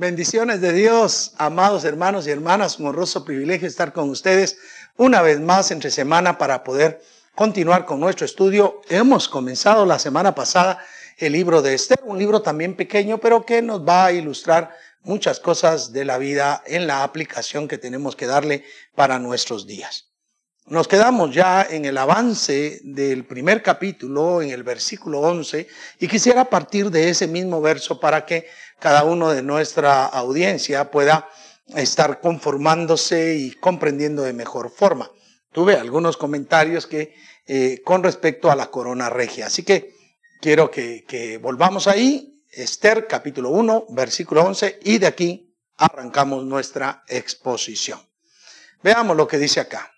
Bendiciones de Dios, amados hermanos y hermanas, un honroso privilegio estar con ustedes una vez más entre semana para poder continuar con nuestro estudio. Hemos comenzado la semana pasada el libro de Esther, un libro también pequeño, pero que nos va a ilustrar muchas cosas de la vida en la aplicación que tenemos que darle para nuestros días. Nos quedamos ya en el avance del primer capítulo, en el versículo 11, y quisiera partir de ese mismo verso para que cada uno de nuestra audiencia pueda estar conformándose y comprendiendo de mejor forma. Tuve algunos comentarios que eh, con respecto a la corona regia. Así que quiero que, que volvamos ahí, Esther capítulo 1, versículo 11, y de aquí arrancamos nuestra exposición. Veamos lo que dice acá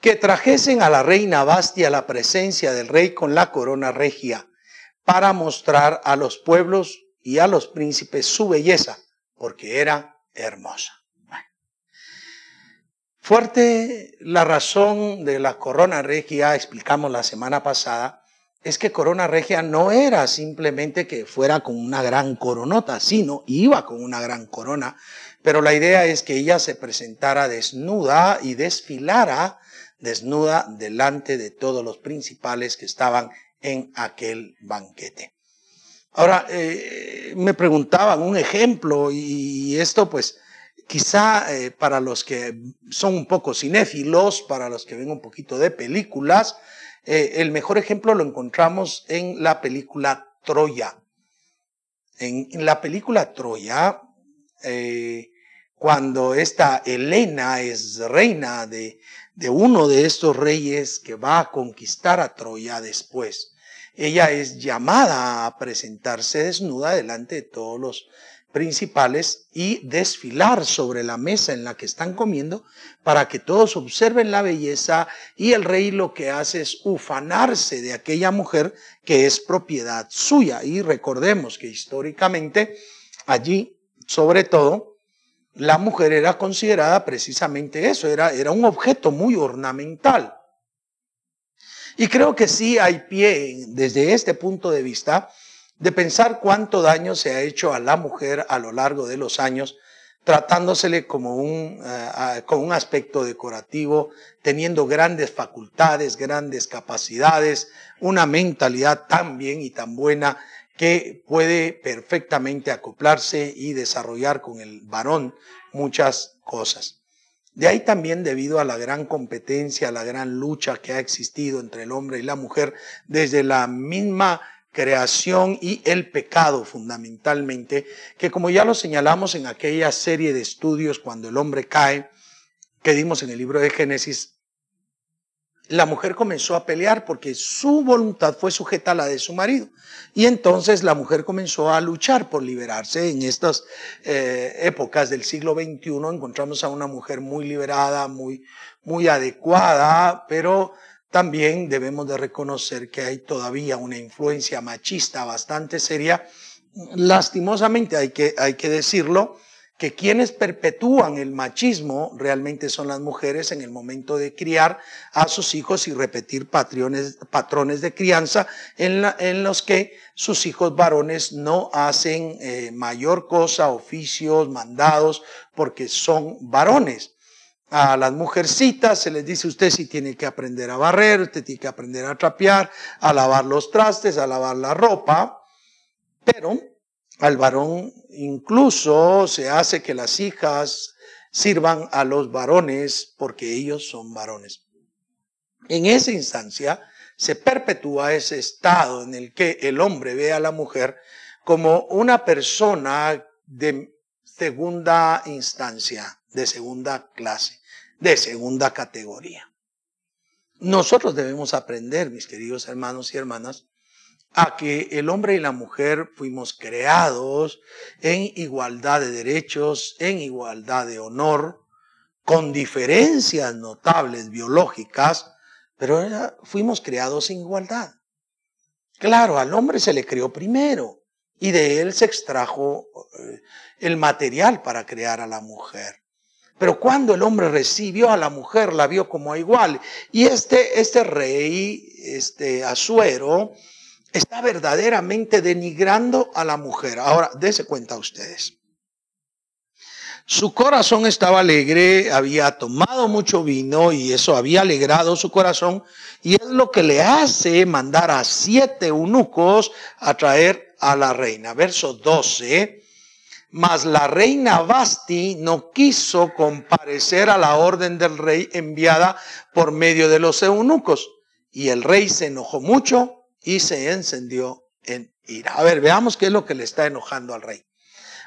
que trajesen a la reina Bastia la presencia del rey con la corona regia, para mostrar a los pueblos y a los príncipes su belleza, porque era hermosa. Fuerte la razón de la corona regia, explicamos la semana pasada, es que corona regia no era simplemente que fuera con una gran coronota, sino iba con una gran corona, pero la idea es que ella se presentara desnuda y desfilara desnuda delante de todos los principales que estaban en aquel banquete. Ahora, eh, me preguntaban un ejemplo y esto pues quizá eh, para los que son un poco cinéfilos, para los que ven un poquito de películas, eh, el mejor ejemplo lo encontramos en la película Troya. En, la película Troya, cuando esta Helena es reina de, de uno de estos reyes que va a conquistar a Troya después. Ella es llamada a presentarse desnuda delante de todos los principales y desfilar sobre la mesa en la que están comiendo para que todos observen la belleza y el rey lo que hace es ufanarse de aquella mujer que es propiedad suya. Y recordemos que históricamente allí, sobre todo, la mujer era considerada precisamente eso, era, era un objeto muy ornamental. Y creo que sí hay pie desde este punto de vista de pensar cuánto daño se ha hecho a la mujer a lo largo de los años, tratándosele como un, uh, con un aspecto decorativo, teniendo grandes facultades, grandes capacidades, una mentalidad tan bien y tan buena que puede perfectamente acoplarse y desarrollar con el varón muchas cosas. De ahí también debido a la gran competencia, a la gran lucha que ha existido entre el hombre y la mujer desde la misma creación y el pecado fundamentalmente, que como ya lo señalamos en aquella serie de estudios cuando el hombre cae, que dimos en el libro de Génesis, la mujer comenzó a pelear porque su voluntad fue sujeta a la de su marido. Y entonces la mujer comenzó a luchar por liberarse. En estas eh, épocas del siglo XXI encontramos a una mujer muy liberada, muy, muy adecuada, pero también debemos de reconocer que hay todavía una influencia machista bastante seria. Lastimosamente hay que, hay que decirlo, que quienes perpetúan el machismo realmente son las mujeres en el momento de criar a sus hijos y repetir patrones, patrones de crianza en, en, los que sus hijos varones no hacen eh, mayor cosa, oficios, mandados, porque son varones. A las mujercitas se les dice usted si tiene que aprender a barrer, usted tiene que aprender a trapear, a lavar los trastes, a lavar la ropa, pero al varón incluso se hace que las hijas sirvan a los varones porque ellos son varones. En esa instancia se perpetúa ese estado en el que el hombre ve a la mujer como una persona de segunda instancia, de segunda clase, de segunda categoría. Nosotros debemos aprender, mis queridos hermanos y hermanas, a que el hombre y la mujer fuimos creados en igualdad de derechos, en igualdad de honor, con diferencias notables biológicas, pero fuimos creados en igualdad. Claro, al hombre se le creó primero y de él se extrajo eh, el material para crear a la mujer. Pero cuando el hombre recibió a la mujer, la vio como igual. Y este, este rey, este Asuero, está verdaderamente denigrando a la mujer. Ahora, dése cuenta ustedes. Su corazón estaba alegre, había tomado mucho vino y eso había alegrado su corazón. Y es lo que le hace mandar a siete eunucos a traer a la reina. Verso 12. Mas la reina Basti no quiso comparecer a la orden del rey enviada por medio de los eunucos. Y el rey se enojó mucho y se encendió en ira. A ver, veamos qué es lo que le está enojando al rey.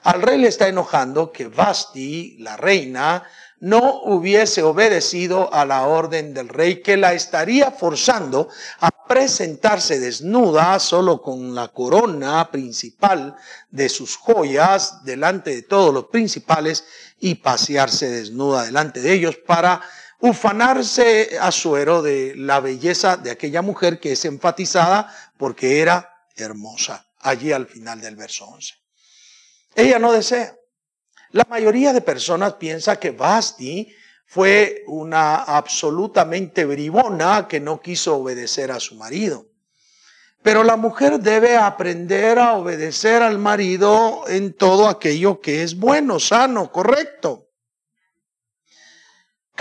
Al rey le está enojando que Basti, la reina, no hubiese obedecido a la orden del rey, que la estaría forzando a presentarse desnuda, solo con la corona principal de sus joyas, delante de todos los principales, y pasearse desnuda delante de ellos para ufanarse a suero de la belleza de aquella mujer que es enfatizada porque era hermosa, allí al final del verso 11. Ella no desea. La mayoría de personas piensa que Basti fue una absolutamente bribona que no quiso obedecer a su marido. Pero la mujer debe aprender a obedecer al marido en todo aquello que es bueno, sano, correcto.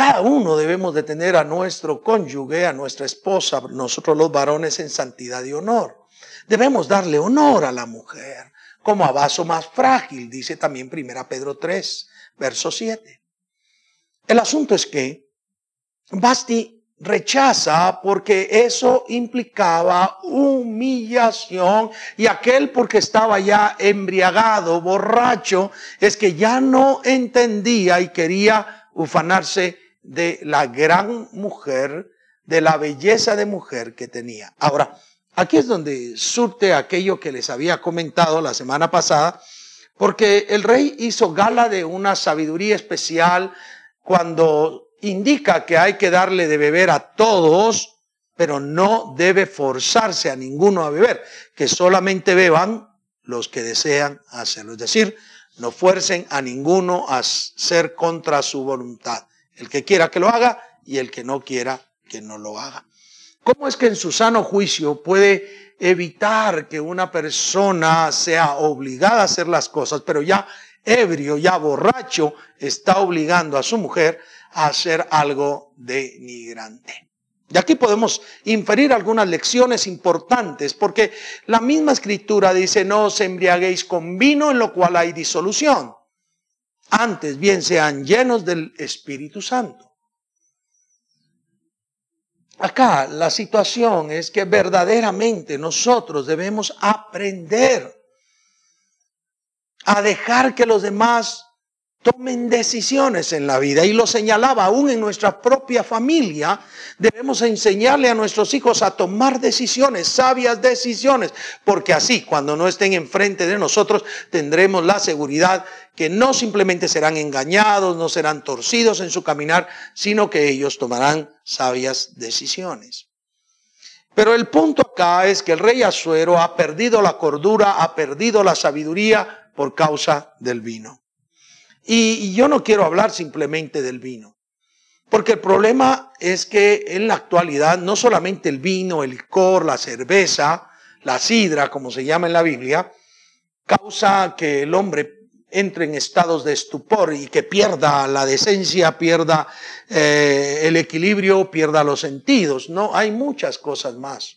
Cada uno debemos de tener a nuestro cónyuge, a nuestra esposa, nosotros los varones en santidad y honor. Debemos darle honor a la mujer como a vaso más frágil, dice también Primera Pedro 3, verso 7. El asunto es que Basti rechaza porque eso implicaba humillación y aquel porque estaba ya embriagado, borracho, es que ya no entendía y quería ufanarse de la gran mujer, de la belleza de mujer que tenía. Ahora, Aquí es donde surte aquello que les había comentado la semana pasada, porque el rey hizo gala de una sabiduría especial cuando indica que hay que darle de beber a todos, pero no debe forzarse a ninguno a beber, que solamente beban los que desean hacerlo. Es decir, no fuercen a ninguno a ser contra su voluntad. El que quiera que lo haga y el que no quiera que no lo haga. ¿Cómo es que en su sano juicio puede evitar que una persona sea obligada a hacer las cosas, pero ya ebrio, ya borracho, está obligando a su mujer a hacer algo denigrante? De aquí podemos inferir algunas lecciones importantes, porque la misma escritura dice, no os embriaguéis con vino en lo cual hay disolución. Antes bien sean llenos del Espíritu Santo. Acá la situación es que verdaderamente nosotros debemos aprender a dejar que los demás tomen decisiones en la vida. Y lo señalaba aún en nuestra propia familia. Debemos enseñarle a nuestros hijos a tomar decisiones, sabias decisiones, porque así cuando no estén enfrente de nosotros tendremos la seguridad que no simplemente serán engañados, no serán torcidos en su caminar, sino que ellos tomarán sabias decisiones. Pero el punto acá es que el rey Azuero ha perdido la cordura, ha perdido la sabiduría por causa del vino. Y, yo no quiero hablar simplemente del vino, porque el problema es que en la actualidad no solamente el vino, el licor, la cerveza, la sidra, como se llama en la Biblia, causa que el hombre entre en estados de estupor y que pierda la decencia, pierda eh, el equilibrio, pierda los sentidos. No, hay muchas cosas más.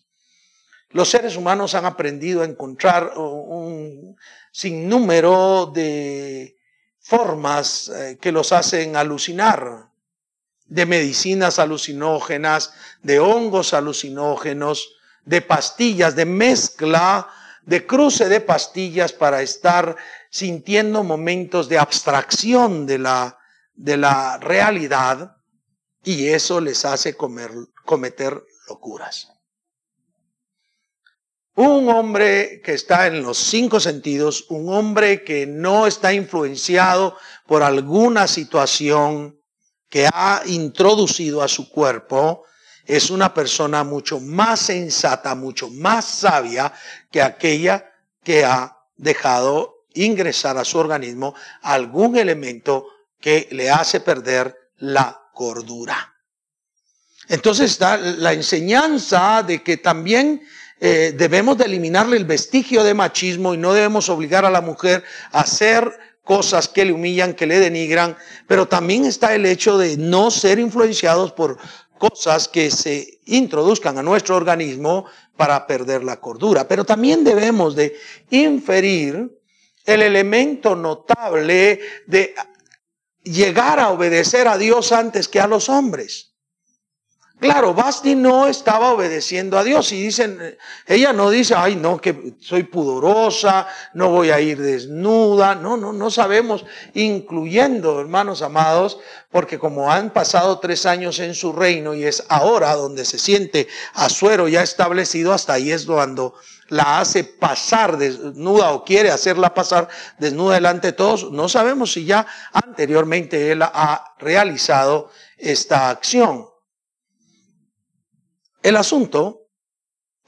Los seres humanos han aprendido a encontrar un sinnúmero de formas eh, que los hacen alucinar, de medicinas alucinógenas, de hongos alucinógenos, de pastillas, de mezcla, de cruce de pastillas para estar sintiendo momentos de abstracción de la, de la realidad y eso les hace comer, cometer locuras. Un hombre que está en los cinco sentidos, un hombre que no está influenciado por alguna situación que ha introducido a su cuerpo, es una persona mucho más sensata, mucho más sabia que aquella que ha dejado ingresar a su organismo algún elemento que le hace perder la cordura. Entonces está la enseñanza de que también eh, debemos de eliminarle el vestigio de machismo y no debemos obligar a la mujer a hacer cosas que le humillan, que le denigran, pero también está el hecho de no ser influenciados por cosas que se introduzcan a nuestro organismo para perder la cordura. Pero también debemos de inferir el elemento notable de llegar a obedecer a Dios antes que a los hombres. Claro, Basti no estaba obedeciendo a Dios y dicen, ella no dice, ay no, que soy pudorosa, no voy a ir desnuda, no, no, no sabemos, incluyendo, hermanos amados, porque como han pasado tres años en su reino y es ahora donde se siente a suero ya establecido, hasta ahí es cuando la hace pasar desnuda o quiere hacerla pasar desnuda delante de todos, no sabemos si ya anteriormente él ha realizado esta acción. El asunto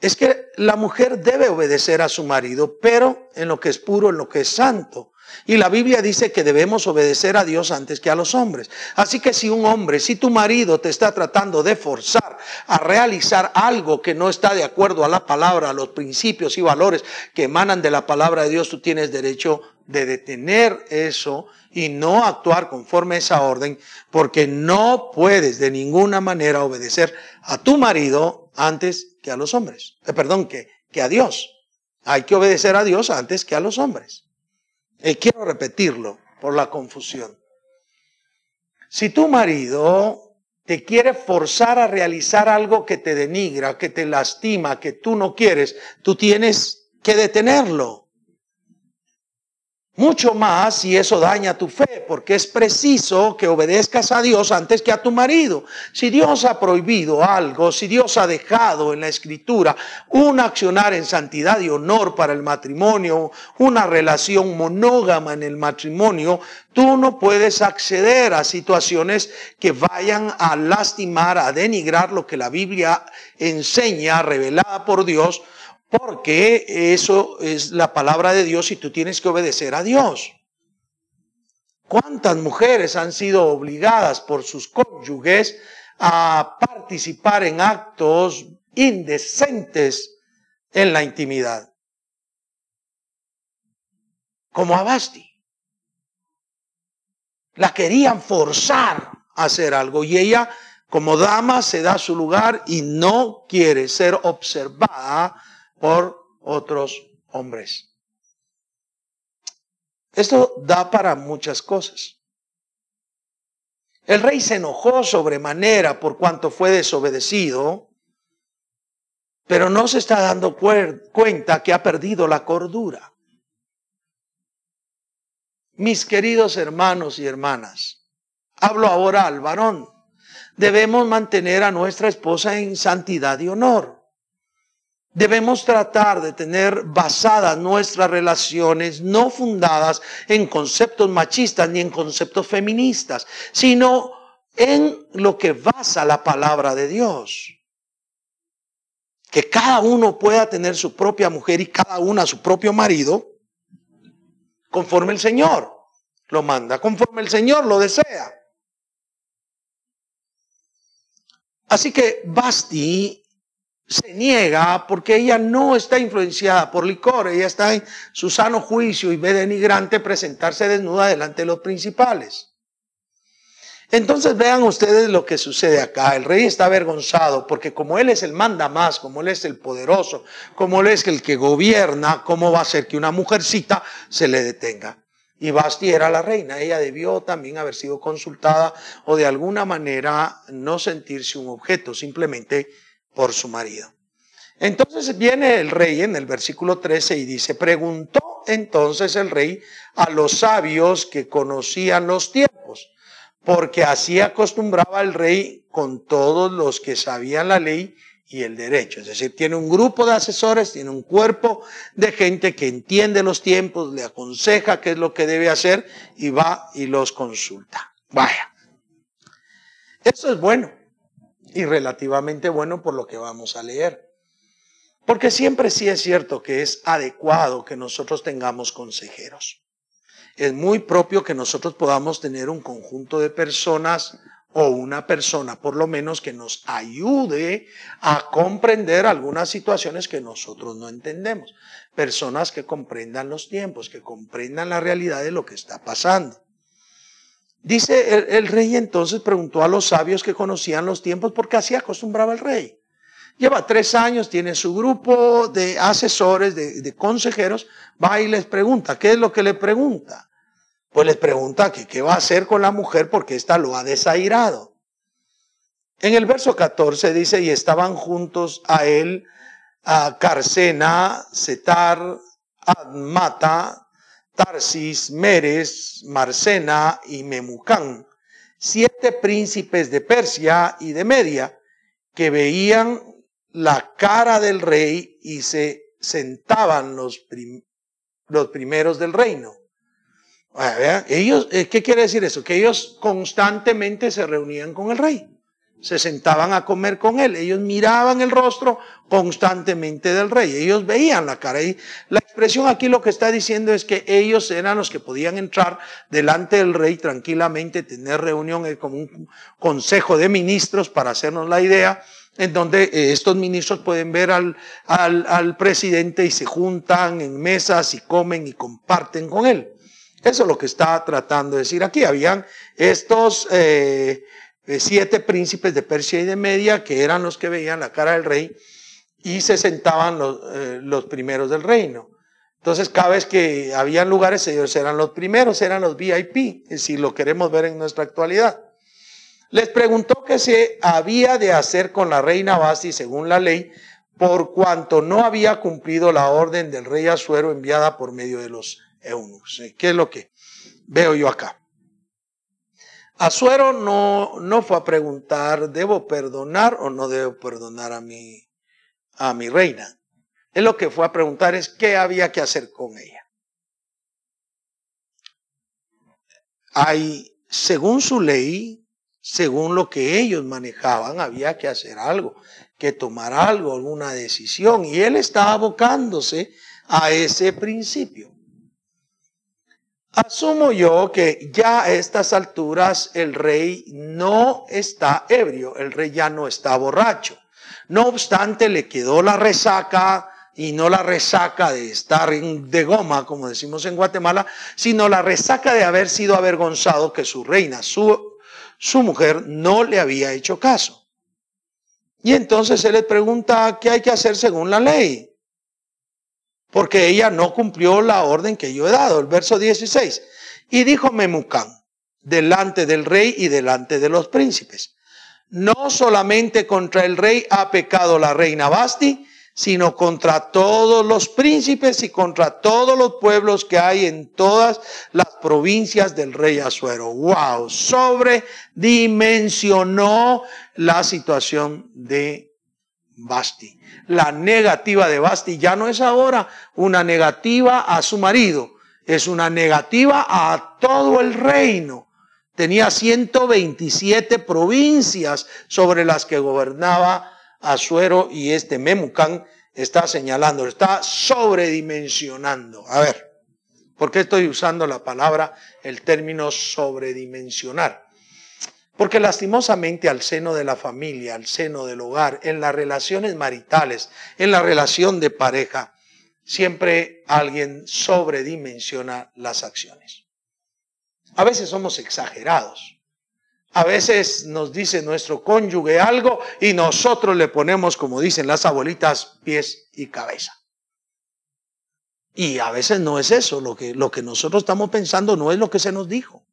es que la mujer debe obedecer a su marido, pero en lo que es puro, en lo que es santo. Y la Biblia dice que debemos obedecer a Dios antes que a los hombres. Así que si un hombre, si tu marido te está tratando de forzar a realizar algo que no está de acuerdo a la palabra, a los principios y valores que emanan de la palabra de Dios, tú tienes derecho de detener eso y no actuar conforme a esa orden, porque no puedes de ninguna manera obedecer a tu marido antes que a los hombres. Eh, perdón, que, que a Dios. Hay que obedecer a Dios antes que a los hombres. Y quiero repetirlo por la confusión. Si tu marido te quiere forzar a realizar algo que te denigra, que te lastima, que tú no quieres, tú tienes que detenerlo. Mucho más si eso daña tu fe, porque es preciso que obedezcas a Dios antes que a tu marido. Si Dios ha prohibido algo, si Dios ha dejado en la escritura un accionar en santidad y honor para el matrimonio, una relación monógama en el matrimonio, tú no puedes acceder a situaciones que vayan a lastimar, a denigrar lo que la Biblia enseña, revelada por Dios, porque eso es la palabra de Dios y tú tienes que obedecer a Dios. ¿Cuántas mujeres han sido obligadas por sus cónyuges a participar en actos indecentes en la intimidad? Como a Basti. La querían forzar a hacer algo y ella como dama se da su lugar y no quiere ser observada por otros hombres. Esto da para muchas cosas. El rey se enojó sobremanera por cuanto fue desobedecido, pero no se está dando cuenta que ha perdido la cordura. Mis queridos hermanos y hermanas, hablo ahora al varón. Debemos mantener a nuestra esposa en santidad y honor. Debemos tratar de tener basadas nuestras relaciones no fundadas en conceptos machistas ni en conceptos feministas, sino en lo que basa la palabra de Dios. Que cada uno pueda tener su propia mujer y cada una su propio marido, conforme el Señor lo manda, conforme el Señor lo desea. Así que Basti se niega porque ella no está influenciada por licor, ella está en su sano juicio y ve denigrante presentarse desnuda delante de los principales. Entonces vean ustedes lo que sucede acá. El rey está avergonzado porque como él es el manda más, como él es el poderoso, como él es el que gobierna, ¿cómo va a ser que una mujercita se le detenga? Y Basti era la reina, ella debió también haber sido consultada o de alguna manera no sentirse un objeto, simplemente por su marido. Entonces viene el rey en el versículo 13 y dice, preguntó entonces el rey a los sabios que conocían los tiempos, porque así acostumbraba el rey con todos los que sabían la ley y el derecho. Es decir, tiene un grupo de asesores, tiene un cuerpo de gente que entiende los tiempos, le aconseja qué es lo que debe hacer y va y los consulta. Vaya. Eso es bueno y relativamente bueno por lo que vamos a leer. Porque siempre sí es cierto que es adecuado que nosotros tengamos consejeros. Es muy propio que nosotros podamos tener un conjunto de personas o una persona por lo menos que nos ayude a comprender algunas situaciones que nosotros no entendemos. Personas que comprendan los tiempos, que comprendan la realidad de lo que está pasando. Dice el, rey entonces preguntó a los sabios que conocían los tiempos porque así acostumbraba el rey. Lleva tres años, tiene su grupo de asesores, de, consejeros, va y les pregunta, ¿qué es lo que le pregunta? pues les pregunta que qué va a hacer con la mujer porque ésta lo ha desairado. En el verso 14 dice, y estaban juntos a él a Carcena, Setar, Admata, Tarsis, Meres, Marcena y Memucán, siete príncipes de Persia y de Media, que veían la cara del rey y se sentaban los, los primeros del reino. Eh, ¿qué quiere decir eso? Que ellos constantemente se reunían con el rey, se sentaban a comer con él, ellos miraban el rostro constantemente del rey, ellos veían la cara. Y la expresión aquí lo que está diciendo es que ellos eran los que podían entrar delante del rey tranquilamente, tener reunión eh, como un consejo de ministros para hacernos la idea en donde eh, estos ministros pueden ver al, al, al presidente y se juntan en mesas y comen y comparten con él. Eso es lo que está tratando de decir aquí. Habían estos eh, siete príncipes de Persia y de Media que eran los que veían la cara del rey y se sentaban los, eh, primeros del reino. Entonces, cada vez que había lugares, ellos eran los primeros, eran los VIP, si lo queremos ver en nuestra actualidad. Les preguntó qué se había de hacer con la reina Basti según la ley, por cuanto no había cumplido la orden del rey Asuero enviada por medio de los ¿Qué es lo que veo yo acá? Azuero no, no fue a preguntar, ¿debo perdonar o no debo perdonar a mi, a mi reina? Él lo que fue a preguntar es qué había que hacer con ella. Hay, según su ley, según lo que ellos manejaban, había que hacer algo, que tomar algo, alguna decisión. Y él estaba abocándose a ese principio. Asumo yo que ya a estas alturas el rey no está ebrio, el rey ya no está borracho. No obstante, le quedó la resaca y no la resaca de estar de goma, como decimos en Guatemala, sino la resaca de haber sido avergonzado que su reina, su, su mujer, no le había hecho caso. Y entonces se le pregunta qué hay que hacer según la ley porque ella no cumplió la orden que yo he dado. El verso 16. Y dijo Memucán, delante del rey y delante de los príncipes, no solamente contra el rey ha pecado la reina Basti, sino contra todos los príncipes y contra todos los pueblos que hay en todas las provincias del rey Azuero. Wow, sobredimensionó la situación de Basti. La negativa de Basti ya no es ahora una negativa a su marido, es una negativa a todo el reino. Tenía 127 provincias sobre las que gobernaba Azuero y este Memucán está señalando, está sobredimensionando. A ver, ¿por qué estoy usando la palabra, el término sobredimensionar? Porque lastimosamente al seno de la familia, al seno del hogar, en las relaciones maritales, en la relación de pareja, siempre alguien sobredimensiona las acciones. A veces somos exagerados. A veces nos dice nuestro cónyuge algo y nosotros le ponemos, como dicen las abuelitas, pies y cabeza. Y a veces no es eso, lo que, lo que nosotros estamos pensando no es lo que se nos dijo.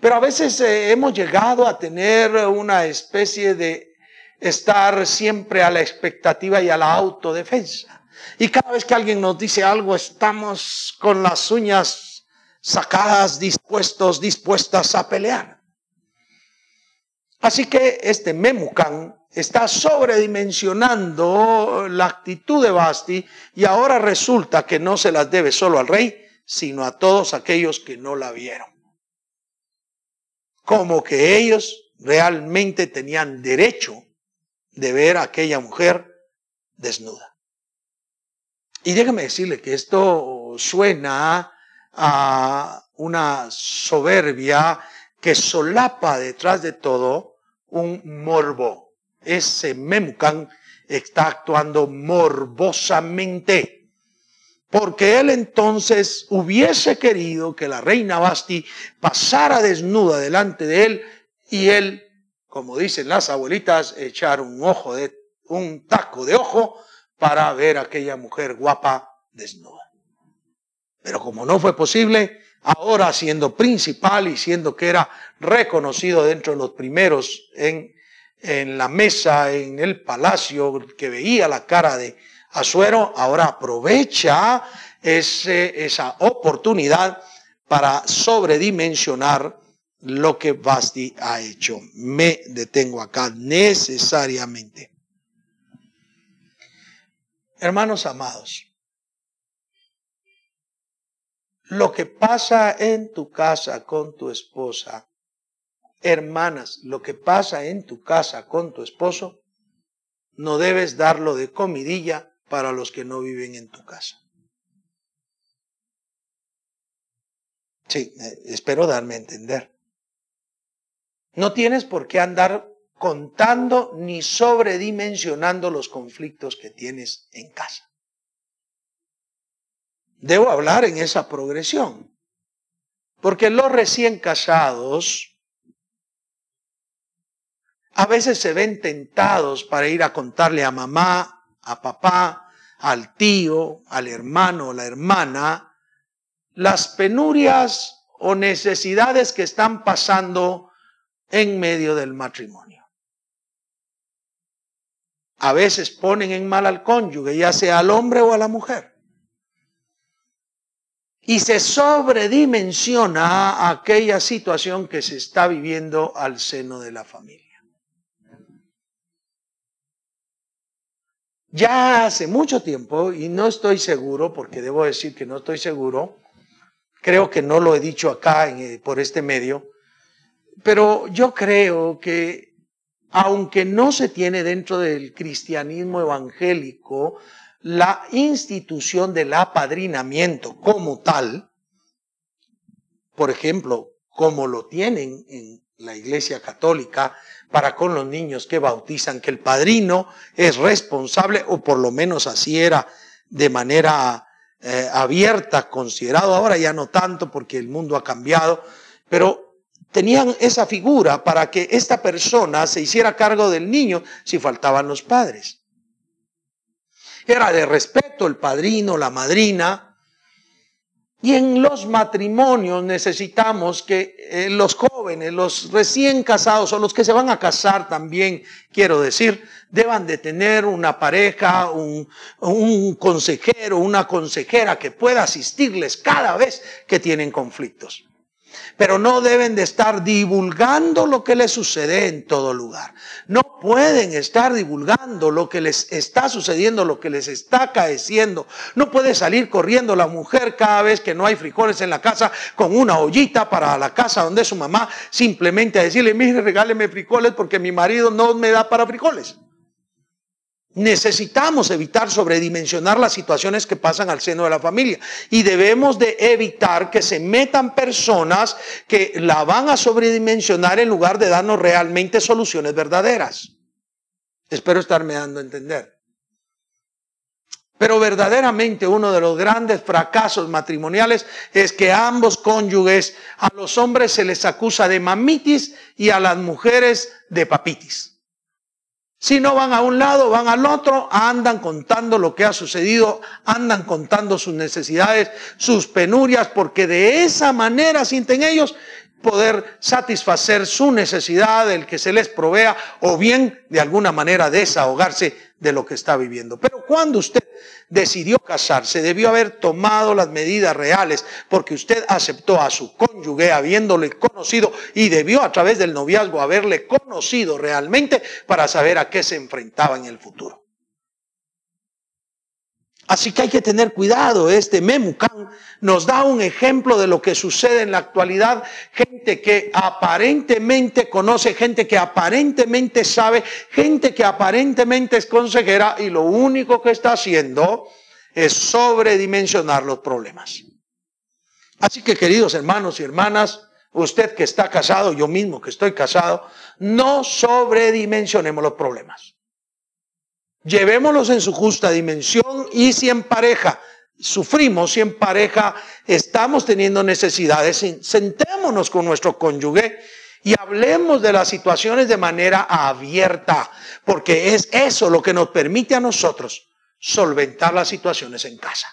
Pero a veces eh, hemos llegado a tener una especie de estar siempre a la expectativa y a la autodefensa. Y cada vez que alguien nos dice algo, estamos con las uñas sacadas, dispuestos, dispuestas a pelear. Así que este Memucan está sobredimensionando la actitud de Basti y ahora resulta que no se las debe solo al rey, sino a todos aquellos que no la vieron como que ellos realmente tenían derecho de ver a aquella mujer desnuda. Y déjame decirle que esto suena a una soberbia que solapa detrás de todo un morbo. Ese Memucan está actuando morbosamente. Porque él entonces hubiese querido que la reina Basti pasara desnuda delante de él y él, como dicen las abuelitas, echar un ojo de, un taco de ojo para ver a aquella mujer guapa desnuda. Pero como no fue posible, ahora siendo principal y siendo que era reconocido dentro de los primeros en, en la mesa, en el palacio, que veía la cara de Azuero, ahora aprovecha esa oportunidad para sobredimensionar lo que Basti ha hecho. Me detengo acá necesariamente. Hermanos amados, lo que pasa en tu casa con tu esposa, hermanas, lo que pasa en tu casa con tu esposo, no debes darlo de comidilla para los que no viven en tu casa. Sí, eh, espero darme a entender. No tienes por qué andar contando ni sobredimensionando los conflictos que tienes en casa. Debo hablar en esa progresión, porque los recién casados a veces se ven tentados para ir a contarle a mamá, a papá, al tío, al hermano o la hermana, las penurias o necesidades que están pasando en medio del matrimonio a veces ponen en mal al cónyuge, ya sea al hombre o a la mujer. Y se sobredimensiona aquella situación que se está viviendo al seno de la familia. Ya hace mucho tiempo, y no estoy seguro, porque debo decir que no estoy seguro, creo que no lo he dicho acá eh, por este medio, pero yo creo que aunque no se tiene dentro del cristianismo evangélico la institución del apadrinamiento como tal, por ejemplo, como lo tienen en la Iglesia Católica para con los niños que bautizan, que el padrino es responsable, o por lo menos así era de manera eh, abierta, considerado, ahora ya no tanto porque el mundo ha cambiado, pero tenían esa figura para que esta persona se hiciera cargo del niño si faltaban los padres. Era de respeto el padrino, la madrina. Y en los matrimonios necesitamos que eh, los jóvenes, los recién casados o los que se van a casar también, quiero decir, deban de tener una pareja, un, un consejero, una consejera que pueda asistirles cada vez que tienen conflictos pero no deben de estar divulgando lo que les sucede en todo lugar. No pueden estar divulgando lo que les está sucediendo, lo que les está acaeciendo. No puede salir corriendo la mujer cada vez que no hay frijoles en la casa con una ollita para la casa donde su mamá, simplemente a decirle, mire, regáleme frijoles porque mi marido no me da para frijoles. Necesitamos evitar sobredimensionar las situaciones que pasan al seno de la familia y debemos de evitar que se metan personas que la van a sobredimensionar en lugar de darnos realmente soluciones verdaderas. Espero estarme dando a entender. Pero verdaderamente uno de los grandes fracasos matrimoniales es que ambos cónyuges, a los hombres se les acusa de mamitis y a las mujeres de papitis. Si no van a un lado, van al otro, andan contando lo que ha sucedido, andan contando sus necesidades, sus penurias, porque de esa manera sienten ellos poder satisfacer su necesidad, el que se les provea, o bien de alguna manera desahogarse de lo que está viviendo. Pero cuando usted decidió casarse, debió haber tomado las medidas reales, porque usted aceptó a su cónyuge habiéndole conocido y debió a través del noviazgo haberle conocido realmente para saber a qué se enfrentaba en el futuro. Así que hay que tener cuidado. Este Memucan nos da un ejemplo de lo que sucede en la actualidad. Gente que aparentemente conoce, gente que aparentemente sabe, gente que aparentemente es consejera y lo único que está haciendo es sobredimensionar los problemas. Así que queridos hermanos y hermanas, usted que está casado, yo mismo que estoy casado, no sobredimensionemos los problemas. Llevémoslos en su justa dimensión y si en pareja sufrimos, si en pareja estamos teniendo necesidades, sentémonos con nuestro cónyuge y hablemos de las situaciones de manera abierta, porque es eso lo que nos permite a nosotros solventar las situaciones en casa.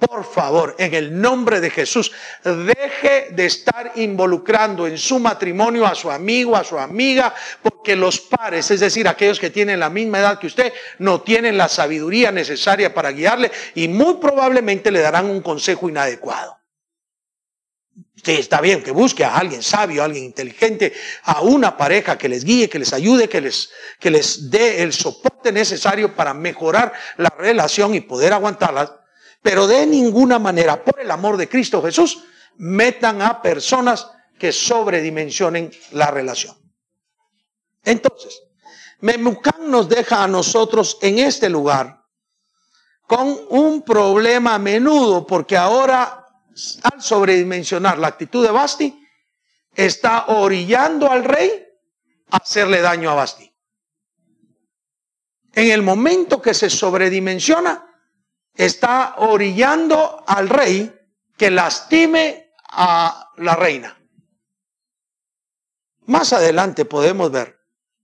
Por favor, en el nombre de Jesús, deje de estar involucrando en su matrimonio a su amigo, a su amiga, porque los pares, es decir, aquellos que tienen la misma edad que usted, no tienen la sabiduría necesaria para guiarle y muy probablemente le darán un consejo inadecuado. Sí, está bien que busque a alguien sabio, a alguien inteligente, a una pareja que les guíe, que les ayude, que les, que les dé el soporte necesario para mejorar la relación y poder aguantarla pero de ninguna manera, por el amor de Cristo Jesús, metan a personas que sobredimensionen la relación. Entonces, Memucán nos deja a nosotros en este lugar con un problema a menudo, porque ahora, al sobredimensionar la actitud de Basti, está orillando al rey a hacerle daño a Basti. En el momento que se sobredimensiona, está orillando al rey que lastime a la reina. Más adelante podemos ver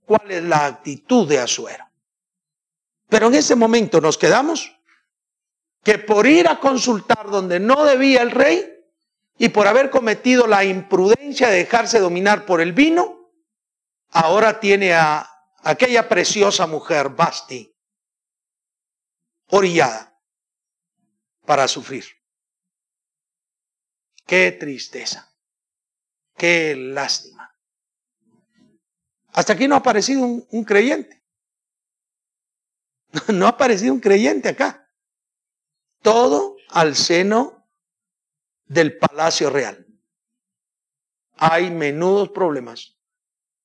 cuál es la actitud de Azuero. Pero en ese momento nos quedamos que por ir a consultar donde no debía el rey y por haber cometido la imprudencia de dejarse dominar por el vino, ahora tiene a aquella preciosa mujer, Basti, orillada para sufrir. Qué tristeza. Qué lástima. Hasta aquí no ha aparecido un, creyente. No ha aparecido un creyente acá. Todo al seno del palacio real. Hay menudos problemas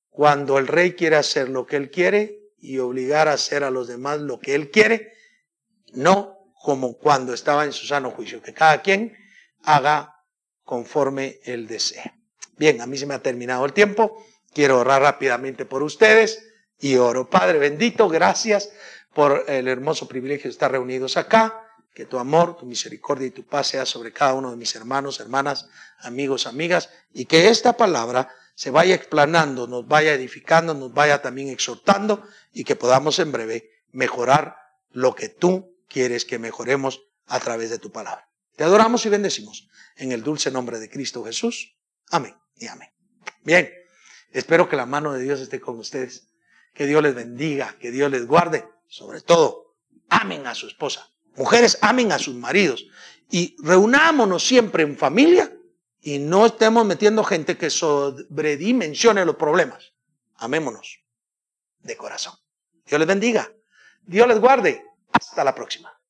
cuando el rey quiere hacer lo que él quiere y obligar a hacer a los demás lo que él quiere. No como cuando estaba en su sano juicio, que cada quien haga conforme él desee. Bien, a mí se me ha terminado el tiempo, quiero orar rápidamente por ustedes y oro. Padre bendito, gracias por el hermoso privilegio de estar reunidos acá, que tu amor, tu misericordia y tu paz sea sobre cada uno de mis hermanos, hermanas, amigos, amigas, y que esta palabra se vaya explanando, nos vaya edificando, nos vaya también exhortando y que podamos en breve mejorar lo que tú quieres que mejoremos a través de tu palabra. Te adoramos y bendecimos en el dulce nombre de Cristo Jesús. Amén y amén. Bien, espero que la mano de Dios esté con ustedes. Que Dios les bendiga, que Dios les guarde. Sobre todo, amen a su esposa. Mujeres, amen a sus maridos. Y reunámonos siempre en familia y no estemos metiendo gente que sobredimensione los problemas. Amémonos de corazón. Dios les bendiga. Dios les guarde. Hasta la próxima.